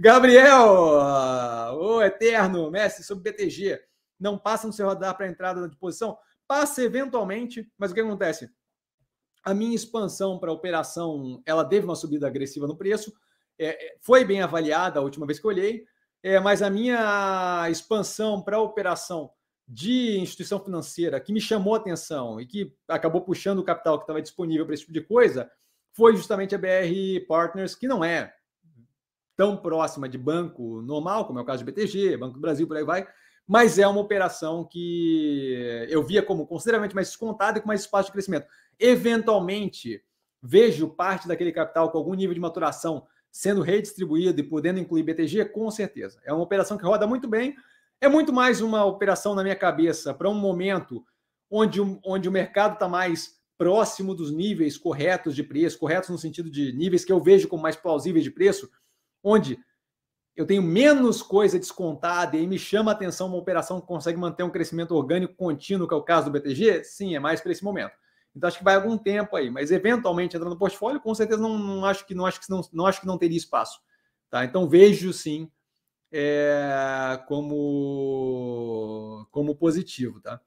Gabriel, o eterno mestre sobre BTG, não passa no seu radar para entrada de posição? Passa eventualmente, mas o que acontece? A minha expansão para operação, ela teve uma subida agressiva no preço, é, foi bem avaliada a última vez que eu olhei, é, mas a minha expansão para operação de instituição financeira que me chamou a atenção e que acabou puxando o capital que estava disponível para esse tipo de coisa foi justamente a BR Partners, que não é tão próxima de banco normal, como é o caso de BTG, Banco do Brasil, por aí vai, mas é uma operação que eu via como consideravelmente mais descontada e com mais espaço de crescimento. Eventualmente, vejo parte daquele capital com algum nível de maturação sendo redistribuído e podendo incluir BTG, com certeza. É uma operação que roda muito bem, é muito mais uma operação na minha cabeça para um momento onde, onde o mercado está mais próximo dos níveis corretos de preço, corretos no sentido de níveis que eu vejo como mais plausíveis de preço, onde eu tenho menos coisa descontada e me chama a atenção uma operação que consegue manter um crescimento orgânico contínuo, que é o caso do BTG, sim, é mais para esse momento. Então acho que vai algum tempo aí, mas eventualmente entrando no portfólio, com certeza não, não acho que não acho que não, não acho que não teria espaço, tá? Então vejo sim é, como, como positivo. Tá?